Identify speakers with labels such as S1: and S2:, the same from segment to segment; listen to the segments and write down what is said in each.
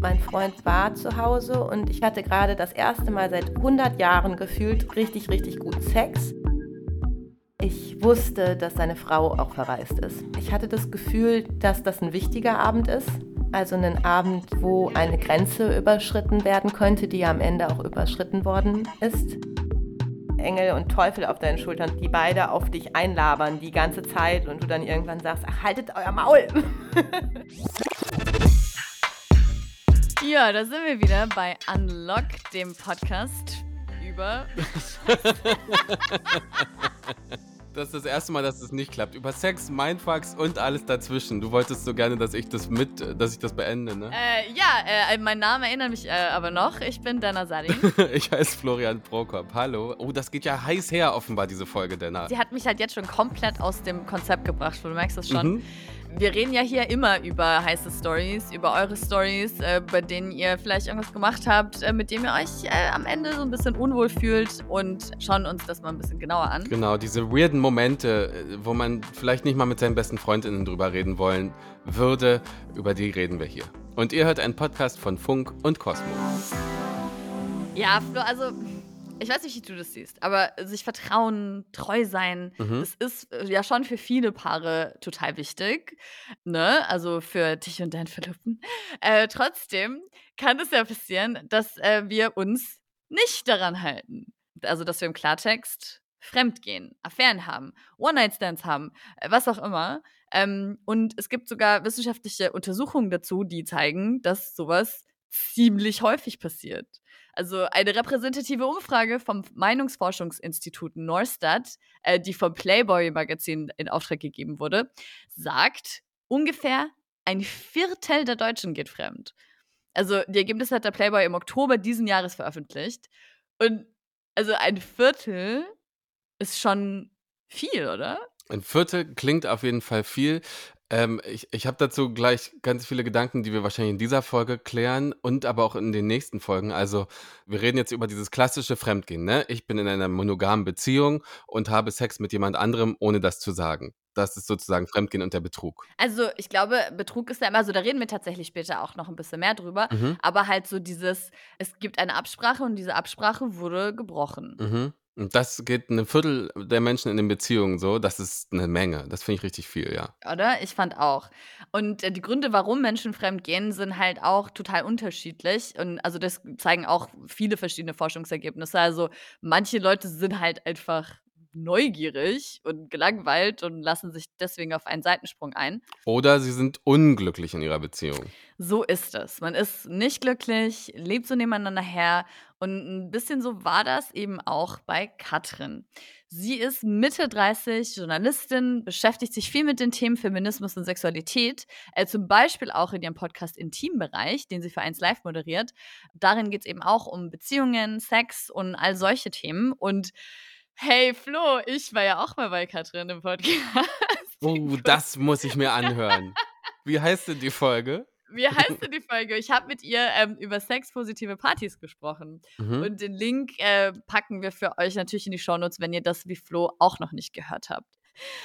S1: Mein Freund war zu Hause und ich hatte gerade das erste Mal seit 100 Jahren gefühlt richtig, richtig gut Sex. Ich wusste, dass seine Frau auch verreist ist. Ich hatte das Gefühl, dass das ein wichtiger Abend ist. Also ein Abend, wo eine Grenze überschritten werden könnte, die am Ende auch überschritten worden ist. Engel und Teufel auf deinen Schultern, die beide auf dich einlabern die ganze Zeit und du dann irgendwann sagst, ach, haltet euer Maul.
S2: Ja, da sind wir wieder bei Unlock, dem Podcast über.
S3: Das ist das erste Mal, dass es nicht klappt. Über Sex, Mindfucks und alles dazwischen. Du wolltest so gerne, dass ich das mit, dass ich das beende, ne?
S2: Äh, ja, äh, mein Name erinnert mich äh, aber noch. Ich bin Dana Sadin.
S3: ich heiße Florian Prokop. Hallo. Oh, das geht ja heiß her, offenbar, diese Folge, Dana.
S2: Sie hat mich halt jetzt schon komplett aus dem Konzept gebracht. Du merkst das schon. Mhm. Wir reden ja hier immer über heiße Stories, über eure Stories, äh, bei denen ihr vielleicht irgendwas gemacht habt, äh, mit dem ihr euch äh, am Ende so ein bisschen unwohl fühlt und schauen uns das mal ein bisschen genauer an.
S3: Genau, diese weirden Momente, äh, wo man vielleicht nicht mal mit seinen besten Freundinnen drüber reden wollen würde, über die reden wir hier. Und ihr hört einen Podcast von Funk und Cosmo.
S2: Ja, also ich weiß nicht, wie du das siehst, aber sich vertrauen, treu sein, mhm. das ist äh, ja schon für viele Paare total wichtig. Ne? Also für dich und deinen Verlobten. Äh, trotzdem kann es ja passieren, dass äh, wir uns nicht daran halten. Also, dass wir im Klartext fremdgehen, Affären haben, One-Night-Stands haben, äh, was auch immer. Ähm, und es gibt sogar wissenschaftliche Untersuchungen dazu, die zeigen, dass sowas ziemlich häufig passiert. Also eine repräsentative Umfrage vom Meinungsforschungsinstitut Norstat, äh, die vom Playboy-Magazin in Auftrag gegeben wurde, sagt, ungefähr ein Viertel der Deutschen geht fremd. Also die Ergebnisse hat der Playboy im Oktober diesen Jahres veröffentlicht. Und also ein Viertel ist schon viel, oder?
S3: Ein Viertel klingt auf jeden Fall viel. Ähm, ich ich habe dazu gleich ganz viele Gedanken, die wir wahrscheinlich in dieser Folge klären und aber auch in den nächsten Folgen. Also, wir reden jetzt über dieses klassische Fremdgehen, ne? Ich bin in einer monogamen Beziehung und habe Sex mit jemand anderem, ohne das zu sagen. Das ist sozusagen Fremdgehen und der Betrug.
S2: Also, ich glaube, Betrug ist ja immer so, da reden wir tatsächlich später auch noch ein bisschen mehr drüber. Mhm. Aber halt so dieses, es gibt eine Absprache und diese Absprache wurde gebrochen.
S3: Mhm. Und das geht ein Viertel der Menschen in den Beziehungen so. Das ist eine Menge. Das finde ich richtig viel, ja.
S2: Oder? Ich fand auch. Und äh, die Gründe, warum Menschen fremd gehen, sind halt auch total unterschiedlich. Und also das zeigen auch viele verschiedene Forschungsergebnisse. Also manche Leute sind halt einfach neugierig und gelangweilt und lassen sich deswegen auf einen Seitensprung ein.
S3: Oder sie sind unglücklich in ihrer Beziehung.
S2: So ist es. Man ist nicht glücklich, lebt so nebeneinander her und ein bisschen so war das eben auch bei Katrin. Sie ist Mitte 30, Journalistin, beschäftigt sich viel mit den Themen Feminismus und Sexualität, äh, zum Beispiel auch in ihrem Podcast Intimbereich, den sie für eins live moderiert. Darin geht es eben auch um Beziehungen, Sex und all solche Themen. Und Hey Flo, ich war ja auch mal bei Katrin im Podcast.
S3: Oh, das muss ich mir anhören. Wie heißt denn die Folge?
S2: Wie heißt denn die Folge? Ich habe mit ihr ähm, über sexpositive Partys gesprochen. Mhm. Und den Link äh, packen wir für euch natürlich in die Shownotes, wenn ihr das wie Flo auch noch nicht gehört habt.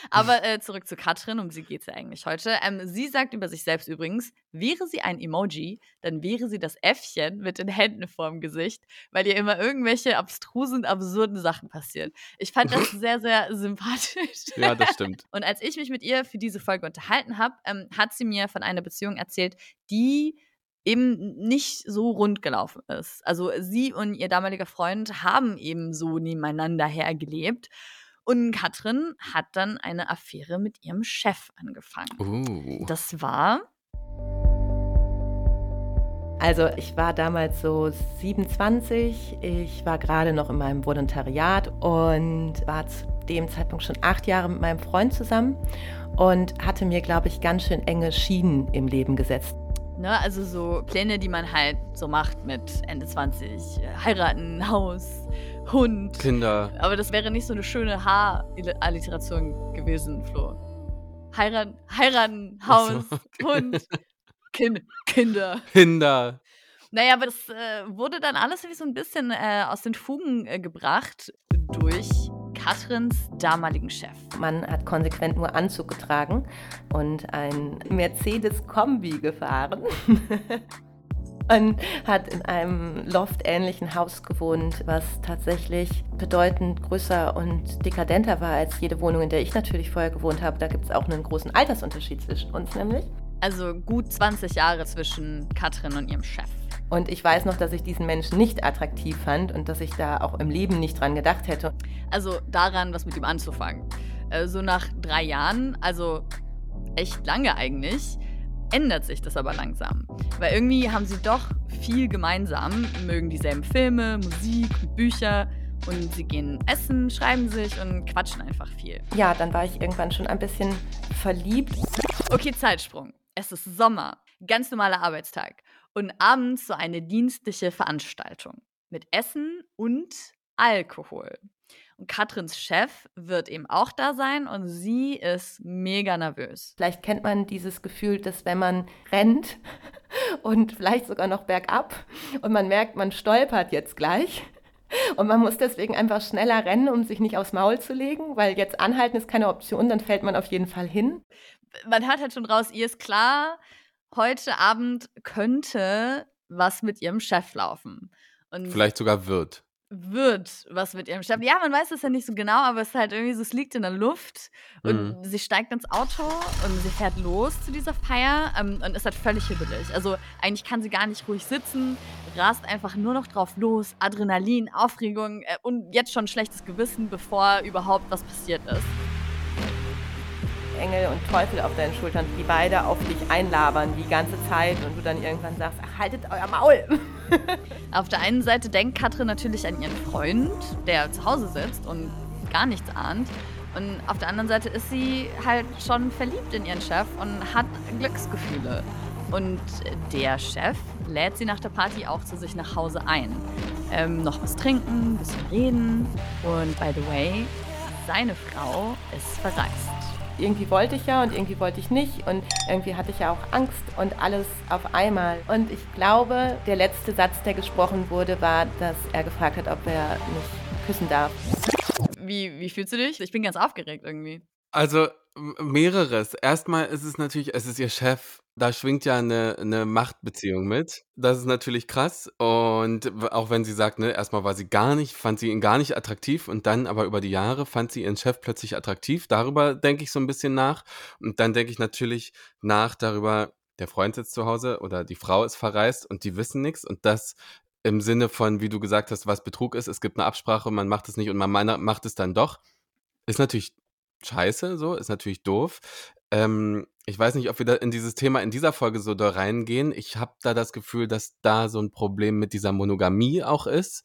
S2: Aber äh, zurück zu Katrin, um sie geht es ja eigentlich heute. Ähm, sie sagt über sich selbst übrigens, wäre sie ein Emoji, dann wäre sie das Äffchen mit den Händen vorm Gesicht, weil ihr immer irgendwelche abstrusen, absurden Sachen passieren. Ich fand das sehr, sehr sympathisch.
S3: Ja, das stimmt.
S2: Und als ich mich mit ihr für diese Folge unterhalten habe, ähm, hat sie mir von einer Beziehung erzählt, die eben nicht so rund gelaufen ist. Also sie und ihr damaliger Freund haben eben so nebeneinander hergelebt. Und Katrin hat dann eine Affäre mit ihrem Chef angefangen. Uh. Das war.
S1: Also ich war damals so 27, ich war gerade noch in meinem Volontariat und war zu dem Zeitpunkt schon acht Jahre mit meinem Freund zusammen und hatte mir, glaube ich, ganz schön enge Schienen im Leben gesetzt.
S2: Ne, also so Pläne, die man halt so macht mit Ende 20, heiraten, Haus, Hund.
S3: Kinder.
S2: Aber das wäre nicht so eine schöne H-Alliteration gewesen, Flo. Heiraten, heiraten Haus, so. Hund, kind, Kinder.
S3: Kinder.
S2: Naja, aber das äh, wurde dann alles wie so ein bisschen äh, aus den Fugen äh, gebracht durch Katrins damaligen Chef.
S1: Man hat konsequent nur Anzug getragen und ein Mercedes-Kombi gefahren. und hat in einem Loft-ähnlichen Haus gewohnt, was tatsächlich bedeutend größer und dekadenter war als jede Wohnung, in der ich natürlich vorher gewohnt habe. Da gibt es auch einen großen Altersunterschied zwischen uns nämlich.
S2: Also gut 20 Jahre zwischen Katrin und ihrem Chef.
S1: Und ich weiß noch, dass ich diesen Menschen nicht attraktiv fand und dass ich da auch im Leben nicht dran gedacht hätte.
S2: Also daran, was mit ihm anzufangen. Äh, so nach drei Jahren, also echt lange eigentlich, ändert sich das aber langsam. Weil irgendwie haben sie doch viel gemeinsam, mögen dieselben Filme, Musik, Bücher und sie gehen essen, schreiben sich und quatschen einfach viel.
S1: Ja, dann war ich irgendwann schon ein bisschen verliebt.
S2: Okay, Zeitsprung. Es ist Sommer, ganz normaler Arbeitstag und abends so eine dienstliche Veranstaltung mit Essen und Alkohol. Katrins Chef wird eben auch da sein und sie ist mega nervös.
S1: Vielleicht kennt man dieses Gefühl, dass wenn man rennt und vielleicht sogar noch bergab und man merkt, man stolpert jetzt gleich. Und man muss deswegen einfach schneller rennen, um sich nicht aufs Maul zu legen, weil jetzt anhalten ist keine Option, dann fällt man auf jeden Fall hin.
S2: Man hört halt schon raus, ihr ist klar, heute Abend könnte was mit ihrem Chef laufen.
S3: Und Vielleicht sogar wird
S2: wird was mit ihrem Chef. Ja, man weiß es ja nicht so genau, aber es ist halt irgendwie so, es liegt in der Luft und mhm. sie steigt ins Auto und sie fährt los zu dieser Feier ähm, und ist halt völlig hibbelig. Also eigentlich kann sie gar nicht ruhig sitzen, rast einfach nur noch drauf los, Adrenalin, Aufregung äh, und jetzt schon schlechtes Gewissen, bevor überhaupt was passiert ist.
S1: Engel und Teufel auf deinen Schultern, die beide auf dich einlabern die ganze Zeit und du dann irgendwann sagst, ach, haltet euer Maul.
S2: auf der einen Seite denkt Katrin natürlich an ihren Freund, der zu Hause sitzt und gar nichts ahnt. Und auf der anderen Seite ist sie halt schon verliebt in ihren Chef und hat Glücksgefühle. Und der Chef lädt sie nach der Party auch zu sich nach Hause ein. Ähm, noch was trinken, ein bisschen reden. Und by the way, seine Frau ist verreist
S1: irgendwie wollte ich ja und irgendwie wollte ich nicht und irgendwie hatte ich ja auch Angst und alles auf einmal. Und ich glaube, der letzte Satz, der gesprochen wurde, war, dass er gefragt hat, ob er mich küssen darf.
S2: Wie, wie fühlst du dich? Ich bin ganz aufgeregt irgendwie.
S3: Also mehreres. Erstmal ist es natürlich, es ist ihr Chef da schwingt ja eine 'ne Machtbeziehung mit. Das ist natürlich krass. Und auch wenn sie sagt, ne, erstmal war sie gar nicht fand sie ihn gar nicht attraktiv und dann aber über die Jahre fand sie ihren Chef plötzlich attraktiv. Darüber denke ich so ein bisschen nach. Und dann denke ich natürlich nach darüber, der Freund sitzt zu Hause oder die Frau ist verreist und die wissen nichts. und das im Sinne von, wie du gesagt hast, was Betrug ist. Es gibt eine Absprache, man macht es nicht und man macht es dann doch. Ist natürlich scheiße so, ist natürlich doof. Ähm, ich weiß nicht, ob wir da in dieses Thema in dieser Folge so da reingehen. Ich habe da das Gefühl, dass da so ein Problem mit dieser Monogamie auch ist.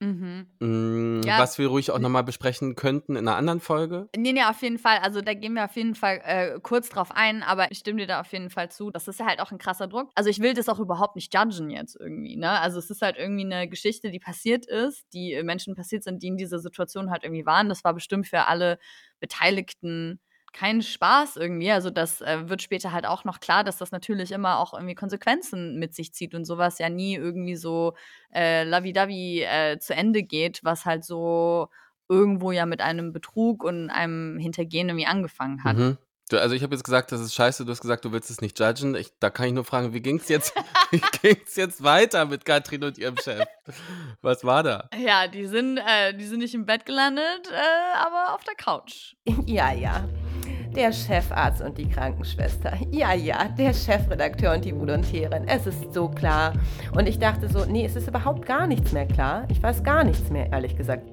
S3: Mhm. Mm, ja. Was wir ruhig auch nochmal besprechen könnten in einer anderen Folge.
S2: Nee, nee, auf jeden Fall. Also da gehen wir auf jeden Fall äh, kurz drauf ein, aber ich stimme dir da auf jeden Fall zu. Das ist ja halt auch ein krasser Druck. Also ich will das auch überhaupt nicht judgen jetzt irgendwie, ne? Also es ist halt irgendwie eine Geschichte, die passiert ist, die Menschen passiert sind, die in dieser Situation halt irgendwie waren. Das war bestimmt für alle Beteiligten keinen Spaß irgendwie. Also das äh, wird später halt auch noch klar, dass das natürlich immer auch irgendwie Konsequenzen mit sich zieht und sowas ja nie irgendwie so äh, lavidavi äh, zu Ende geht, was halt so irgendwo ja mit einem Betrug und einem Hintergehen irgendwie angefangen hat.
S3: Mhm. Du, also ich habe jetzt gesagt, das ist scheiße, du hast gesagt, du willst es nicht judgen. Ich, da kann ich nur fragen, wie ging es jetzt, jetzt weiter mit Katrin und ihrem Chef? Was war da?
S2: Ja, die sind, äh, die sind nicht im Bett gelandet, äh, aber auf der Couch.
S1: Ja, ja der Chefarzt und die Krankenschwester. Ja, ja, der Chefredakteur und die Volontärin. Es ist so klar. Und ich dachte so, nee, es ist überhaupt gar nichts mehr klar. Ich weiß gar nichts mehr, ehrlich gesagt.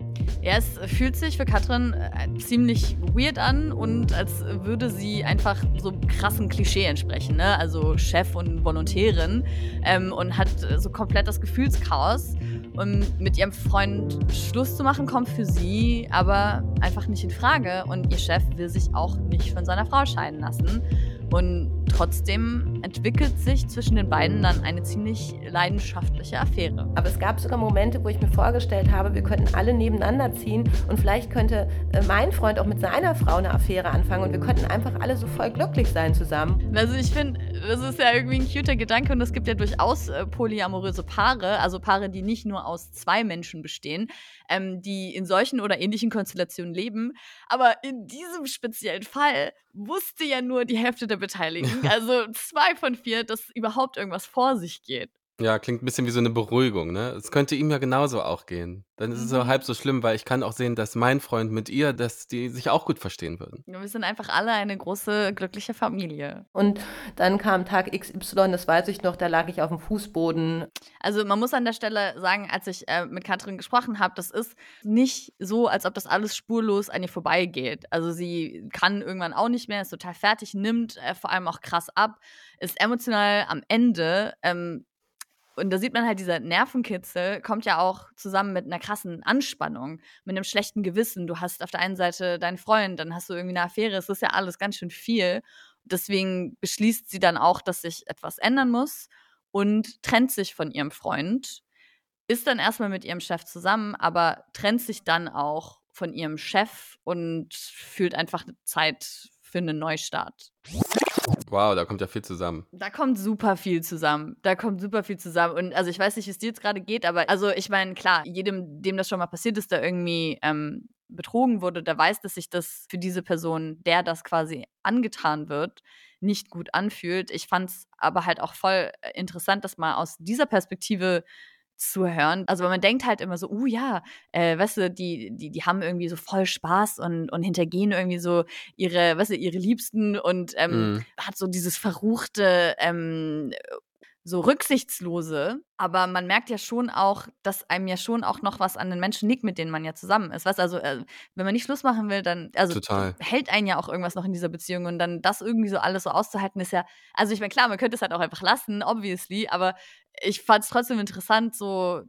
S2: Ja, es fühlt sich für Katrin äh, ziemlich weird an und als würde sie einfach so krassen Klischee entsprechen. Ne? Also Chef und Volontärin ähm, und hat so komplett das Gefühlschaos. Und mit ihrem Freund Schluss zu machen, kommt für sie aber einfach nicht in Frage. Und ihr Chef will sich auch nicht von seiner Frau scheiden lassen. Und trotzdem entwickelt sich zwischen den beiden dann eine ziemlich leidenschaftliche Affäre.
S1: Aber es gab sogar Momente, wo ich mir vorgestellt habe, wir könnten alle nebeneinander ziehen und vielleicht könnte äh, mein Freund auch mit seiner Frau eine Affäre anfangen und wir könnten einfach alle so voll glücklich sein zusammen.
S2: Also ich finde, das ist ja irgendwie ein cuter Gedanke und es gibt ja durchaus äh, polyamoröse Paare, also Paare, die nicht nur aus zwei Menschen bestehen, ähm, die in solchen oder ähnlichen Konstellationen leben. Aber in diesem speziellen Fall wusste ja nur die Hälfte der Beteiligten, also zwei von vier, dass überhaupt irgendwas vor sich geht.
S3: Ja, klingt ein bisschen wie so eine Beruhigung, ne? Es könnte ihm ja genauso auch gehen. Dann ist es so
S2: Mhm.
S3: halb so schlimm, weil ich kann auch sehen, dass mein Freund mit ihr, dass die sich auch gut verstehen würden.
S2: Wir sind einfach alle eine große, glückliche Familie.
S1: Und dann kam Tag XY, das weiß ich noch, da lag ich auf dem Fußboden.
S2: Also man muss an der Stelle sagen, als ich äh, mit Katrin gesprochen habe, das ist nicht so, als ob das alles spurlos an ihr vorbeigeht. Also sie kann irgendwann auch nicht mehr, ist total fertig, nimmt äh, vor allem auch krass ab, ist emotional am Ende. Ähm, und da sieht man halt, dieser Nervenkitzel kommt ja auch zusammen mit einer krassen Anspannung, mit einem schlechten Gewissen. Du hast auf der einen Seite deinen Freund, dann hast du irgendwie eine Affäre. Es ist ja alles ganz schön viel. Deswegen beschließt sie dann auch, dass sich etwas ändern muss und trennt sich von ihrem Freund. Ist dann erstmal mit ihrem Chef zusammen, aber trennt sich dann auch von ihrem Chef und fühlt einfach Zeit für einen Neustart.
S3: Wow, da kommt ja viel zusammen.
S2: Da kommt super viel zusammen. Da kommt super viel zusammen. Und also ich weiß nicht, wie es dir jetzt gerade geht, aber also ich meine, klar, jedem, dem das schon mal passiert ist, der irgendwie ähm, betrogen wurde, der weiß, dass sich das für diese Person, der das quasi angetan wird, nicht gut anfühlt. Ich fand es aber halt auch voll äh, interessant, das mal aus dieser Perspektive zu hören. Also man denkt halt immer so, uh ja, äh, weißt du, die, die, die haben irgendwie so voll Spaß und, und hintergehen irgendwie so ihre, weißt du, ihre Liebsten und ähm,
S3: Mhm.
S2: hat so dieses verruchte, ähm, so rücksichtslose. Aber man merkt ja schon auch, dass einem ja schon auch noch was an den Menschen liegt, mit denen man ja zusammen ist. Weißt du, also äh, wenn man nicht Schluss machen will, dann, also
S3: Total.
S2: hält einen ja auch irgendwas noch in dieser Beziehung und dann das irgendwie so alles so auszuhalten, ist ja, also ich meine, klar, man könnte es halt auch einfach lassen, obviously, aber ich fand es trotzdem interessant, so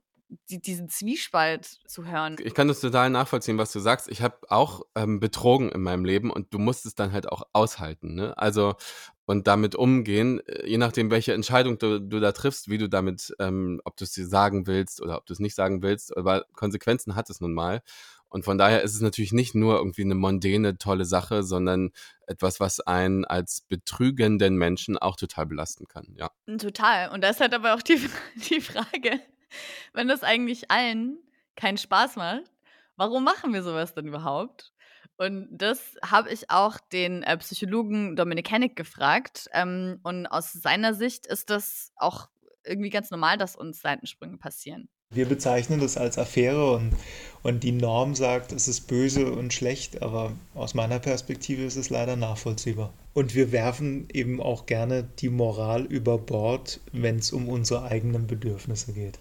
S2: die, diesen Zwiespalt zu hören.
S3: Ich kann das total nachvollziehen, was du sagst. Ich habe auch ähm, betrogen in meinem Leben und du musst es dann halt auch aushalten. Ne? Also und damit umgehen, äh, je nachdem, welche Entscheidung du, du da triffst, wie du damit, ähm, ob du es dir sagen willst oder ob du es nicht sagen willst, aber Konsequenzen hat es nun mal. Und von daher ist es natürlich nicht nur irgendwie eine mondäne, tolle Sache, sondern etwas, was einen als betrügenden Menschen auch total belasten kann. Ja.
S2: Total. Und da ist halt aber auch die, die Frage, wenn das eigentlich allen keinen Spaß macht, warum machen wir sowas denn überhaupt? Und das habe ich auch den äh, Psychologen Dominik Hennig gefragt. Ähm, und aus seiner Sicht ist das auch irgendwie ganz normal, dass uns Seitensprünge passieren.
S4: Wir bezeichnen das als Affäre und, und die Norm sagt, es ist böse und schlecht, aber aus meiner Perspektive ist es leider nachvollziehbar. Und wir werfen eben auch gerne die Moral über Bord, wenn es um unsere eigenen Bedürfnisse geht.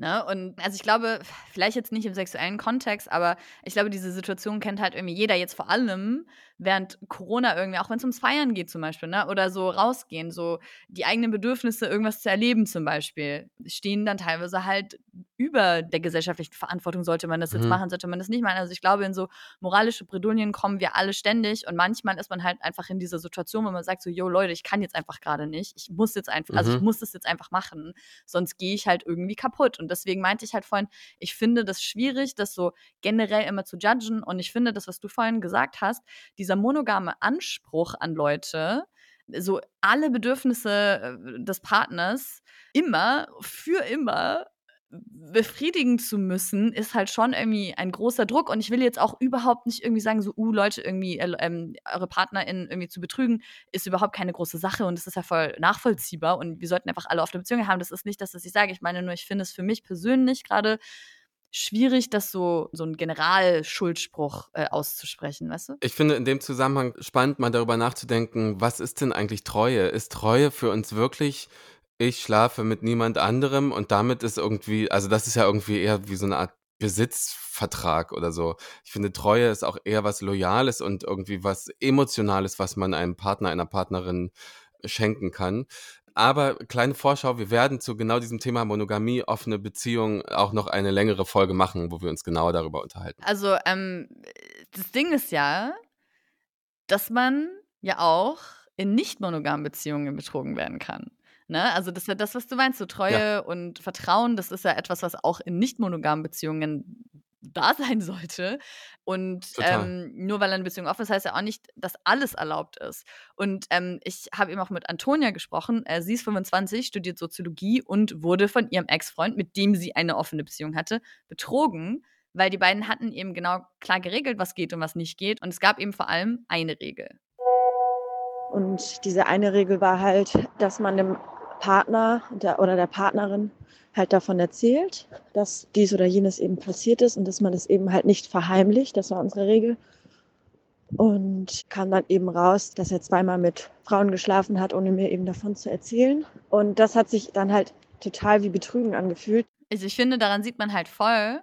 S2: Ne? Und also ich glaube, vielleicht jetzt nicht im sexuellen Kontext, aber ich glaube, diese Situation kennt halt irgendwie jeder jetzt vor allem während Corona irgendwie, auch wenn es ums Feiern geht zum Beispiel, ne? oder so rausgehen, so die eigenen Bedürfnisse, irgendwas zu erleben zum Beispiel, stehen dann teilweise halt über der gesellschaftlichen Verantwortung, sollte man das jetzt
S3: Mhm.
S2: machen, sollte man das nicht machen. Also ich glaube, in so moralische Bredouillen kommen wir alle ständig und manchmal ist man halt einfach in dieser Situation, wo man sagt so, yo Leute, ich kann jetzt einfach gerade nicht, ich muss jetzt einfach, also ich
S3: Mhm.
S2: muss das jetzt einfach machen, sonst gehe ich halt irgendwie kaputt. Und deswegen meinte ich halt vorhin, ich finde das schwierig, das so generell immer zu judgen. Und ich finde das, was du vorhin gesagt hast, dieser monogame Anspruch an Leute, so alle Bedürfnisse äh, des Partners immer, für immer befriedigen zu müssen, ist halt schon irgendwie ein großer Druck. Und ich will jetzt auch überhaupt nicht irgendwie sagen, so, uh, Leute, irgendwie äh, ähm, eure PartnerInnen irgendwie zu betrügen, ist überhaupt keine große Sache und es ist ja voll nachvollziehbar und wir sollten einfach alle auf der Beziehung haben. Das ist nicht das, was ich sage. Ich meine nur, ich finde es für mich persönlich gerade schwierig, das so, so einen Generalschuldspruch äh, auszusprechen, weißt du?
S3: Ich finde in dem Zusammenhang spannend, mal darüber nachzudenken, was ist denn eigentlich Treue? Ist Treue für uns wirklich, ich schlafe mit niemand anderem und damit ist irgendwie, also das ist ja irgendwie eher wie so eine Art Besitzvertrag oder so. Ich finde, Treue ist auch eher was Loyales und irgendwie was Emotionales, was man einem Partner, einer Partnerin schenken kann. Aber kleine Vorschau, wir werden zu genau diesem Thema Monogamie, offene Beziehung auch noch eine längere Folge machen, wo wir uns genauer darüber unterhalten.
S2: Also, ähm, das Ding ist ja, dass man ja auch in nicht monogamen Beziehungen betrogen werden kann. Ne? Also das ist ja das, was du meinst, so Treue und Vertrauen, das ist ja etwas, was auch in nicht monogamen Beziehungen da sein sollte. Und ähm, nur weil eine Beziehung offen ist, heißt ja auch nicht, dass alles erlaubt ist. Und ähm, ich habe eben auch mit Antonia gesprochen. Äh, sie ist 25, studiert Soziologie und wurde von ihrem Ex-Freund, mit dem sie eine offene Beziehung hatte, betrogen, weil die beiden hatten eben genau klar geregelt, was geht und was nicht geht. Und es gab eben vor allem eine Regel.
S5: Und diese eine Regel war halt, dass man dem Partner der, oder der Partnerin halt davon erzählt, dass dies oder jenes eben passiert ist und dass man es eben halt nicht verheimlicht. Das war unsere Regel. Und kam dann eben raus, dass er zweimal mit Frauen geschlafen hat, ohne mir eben davon zu erzählen. Und das hat sich dann halt total wie Betrügen angefühlt.
S2: Also ich finde, daran sieht man halt voll,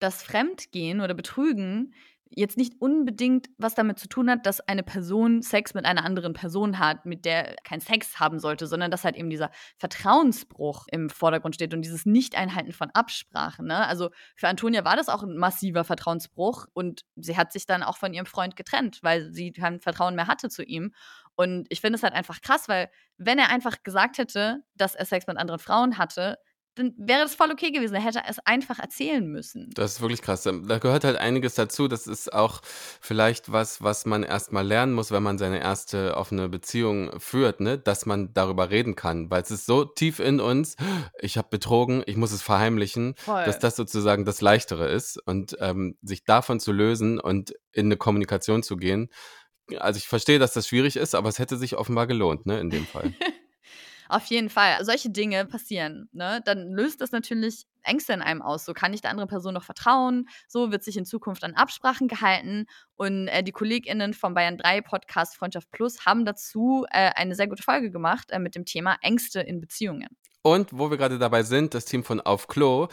S2: dass Fremdgehen oder Betrügen jetzt nicht unbedingt was damit zu tun hat, dass eine Person Sex mit einer anderen Person hat, mit der kein Sex haben sollte, sondern dass halt eben dieser Vertrauensbruch im Vordergrund steht und dieses Nicht-Einhalten von Absprachen. Ne? Also für Antonia war das auch ein massiver Vertrauensbruch und sie hat sich dann auch von ihrem Freund getrennt, weil sie kein Vertrauen mehr hatte zu ihm. Und ich finde es halt einfach krass, weil wenn er einfach gesagt hätte, dass er Sex mit anderen Frauen hatte, dann wäre das voll okay gewesen. Er hätte es einfach erzählen müssen.
S3: Das ist wirklich krass. Da gehört halt einiges dazu. Das ist auch vielleicht was, was man erstmal lernen muss, wenn man seine erste offene Beziehung führt, ne? dass man darüber reden kann. Weil es ist so tief in uns, ich habe betrogen, ich muss es verheimlichen, voll. dass das sozusagen das Leichtere ist. Und ähm, sich davon zu lösen und in eine Kommunikation zu gehen. Also ich verstehe, dass das schwierig ist, aber es hätte sich offenbar gelohnt, ne, in dem Fall.
S2: Auf jeden Fall. Solche Dinge passieren. Ne? Dann löst das natürlich Ängste in einem aus. So kann ich der anderen Person noch vertrauen. So wird sich in Zukunft an Absprachen gehalten. Und äh, die KollegInnen vom Bayern 3 Podcast Freundschaft Plus haben dazu äh, eine sehr gute Folge gemacht äh, mit dem Thema Ängste in Beziehungen.
S3: Und wo wir gerade dabei sind, das Team von Auf Klo,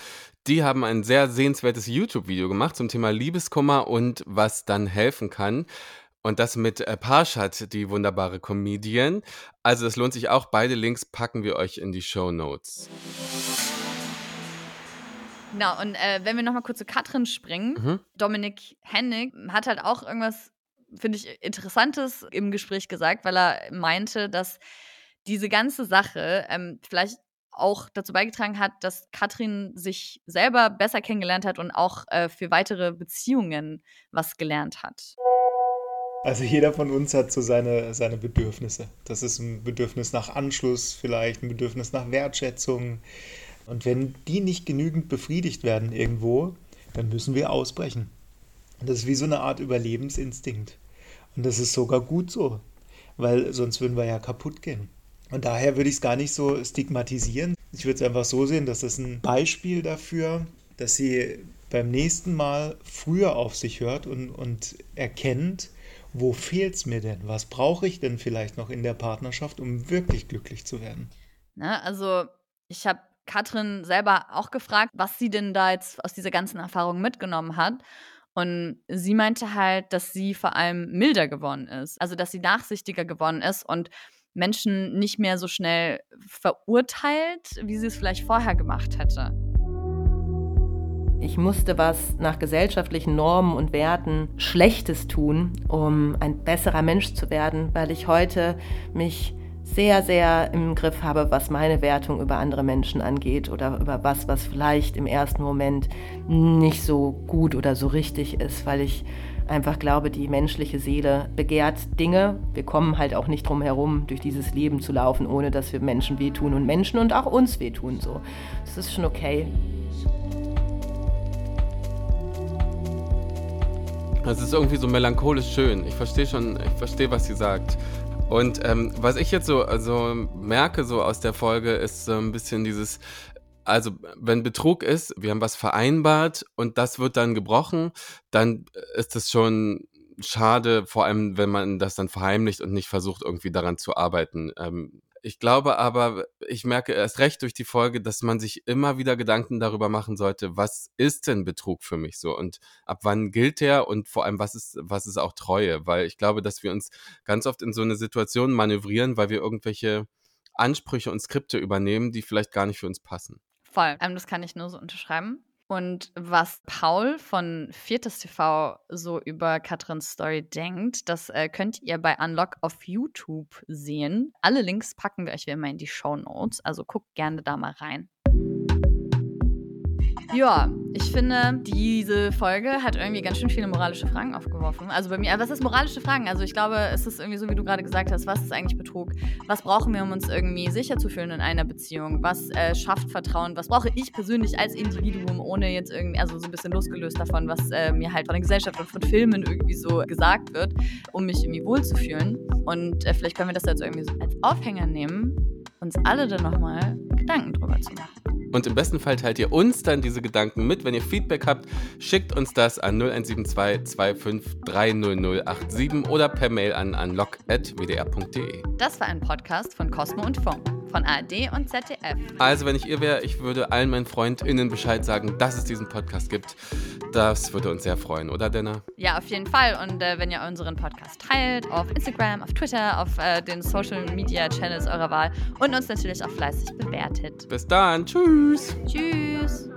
S3: die haben ein sehr sehenswertes YouTube-Video gemacht zum Thema Liebeskummer und was dann helfen kann. Und das mit äh, Parshad, die wunderbare Comedian. Also es lohnt sich auch. Beide Links packen wir euch in die Show Notes.
S2: Genau, und äh, wenn wir nochmal kurz zu Katrin springen, mhm. Dominik Hennig hat halt auch irgendwas, finde ich, Interessantes im Gespräch gesagt, weil er meinte, dass diese ganze Sache ähm, vielleicht auch dazu beigetragen hat, dass Katrin sich selber besser kennengelernt hat und auch äh, für weitere Beziehungen was gelernt hat.
S4: Also jeder von uns hat so seine, seine Bedürfnisse. Das ist ein Bedürfnis nach Anschluss, vielleicht ein Bedürfnis nach Wertschätzung. Und wenn die nicht genügend befriedigt werden irgendwo, dann müssen wir ausbrechen. Das ist wie so eine Art Überlebensinstinkt. Und das ist sogar gut so, weil sonst würden wir ja kaputt gehen. Und daher würde ich es gar nicht so stigmatisieren. Ich würde es einfach so sehen, dass das ein Beispiel dafür, dass sie beim nächsten Mal früher auf sich hört und, und erkennt, wo fehlt es mir denn? Was brauche ich denn vielleicht noch in der Partnerschaft, um wirklich glücklich zu werden?
S2: Na, also ich habe Katrin selber auch gefragt, was sie denn da jetzt aus dieser ganzen Erfahrung mitgenommen hat. Und sie meinte halt, dass sie vor allem milder geworden ist. Also, dass sie nachsichtiger geworden ist und Menschen nicht mehr so schnell verurteilt, wie sie es vielleicht vorher gemacht hätte.
S1: Ich musste was nach gesellschaftlichen Normen und Werten Schlechtes tun, um ein besserer Mensch zu werden, weil ich heute mich sehr, sehr im Griff habe, was meine Wertung über andere Menschen angeht oder über was, was vielleicht im ersten Moment nicht so gut oder so richtig ist, weil ich einfach glaube, die menschliche Seele begehrt Dinge. Wir kommen halt auch nicht drum herum, durch dieses Leben zu laufen, ohne dass wir Menschen wehtun und Menschen und auch uns wehtun. So, das ist schon okay.
S3: Es ist irgendwie so melancholisch schön. Ich verstehe schon, ich verstehe, was sie sagt. Und ähm, was ich jetzt so also merke so aus der Folge ist so ein bisschen dieses, also wenn Betrug ist, wir haben was vereinbart und das wird dann gebrochen, dann ist es schon schade, vor allem wenn man das dann verheimlicht und nicht versucht irgendwie daran zu arbeiten. Ähm, ich glaube aber, ich merke erst recht durch die Folge, dass man sich immer wieder Gedanken darüber machen sollte, was ist denn Betrug für mich so und ab wann gilt der und vor allem, was ist, was ist auch Treue? Weil ich glaube, dass wir uns ganz oft in so eine Situation manövrieren, weil wir irgendwelche Ansprüche und Skripte übernehmen, die vielleicht gar nicht für uns passen.
S2: Voll, ähm, das kann ich nur so unterschreiben. Und was Paul von Viertes TV so über Katrins Story denkt, das äh, könnt ihr bei Unlock auf YouTube sehen. Alle Links packen wir euch wie immer in die Show Notes, also guckt gerne da mal rein. Ja, ich finde, diese Folge hat irgendwie ganz schön viele moralische Fragen aufgeworfen. Also bei mir, was ist moralische Fragen? Also ich glaube, es ist irgendwie so, wie du gerade gesagt hast, was ist eigentlich Betrug? Was brauchen wir, um uns irgendwie sicher zu fühlen in einer Beziehung? Was äh, schafft Vertrauen? Was brauche ich persönlich als Individuum, ohne jetzt irgendwie, also so ein bisschen losgelöst davon, was äh, mir halt von der Gesellschaft und von Filmen irgendwie so gesagt wird, um mich irgendwie wohlzufühlen? Und äh, vielleicht können wir das jetzt irgendwie so als Aufhänger nehmen uns alle dann nochmal Gedanken drüber zu machen.
S3: Und im besten Fall teilt ihr uns dann diese Gedanken mit. Wenn ihr Feedback habt, schickt uns das an 0172 25 30087 oder per Mail an unlock.wdr.de.
S2: Das war ein Podcast von Cosmo und Funk von ARD und ZDF.
S3: Also, wenn ich ihr wäre, ich würde allen meinen FreundInnen Bescheid sagen, dass es diesen Podcast gibt. Das würde uns sehr freuen, oder Denna?
S2: Ja, auf jeden Fall. Und äh, wenn ihr unseren Podcast teilt, auf Instagram, auf Twitter, auf äh, den Social Media Channels eurer Wahl und uns natürlich auch fleißig bewertet.
S3: Bis dann. Tschüss.
S2: Tschüss.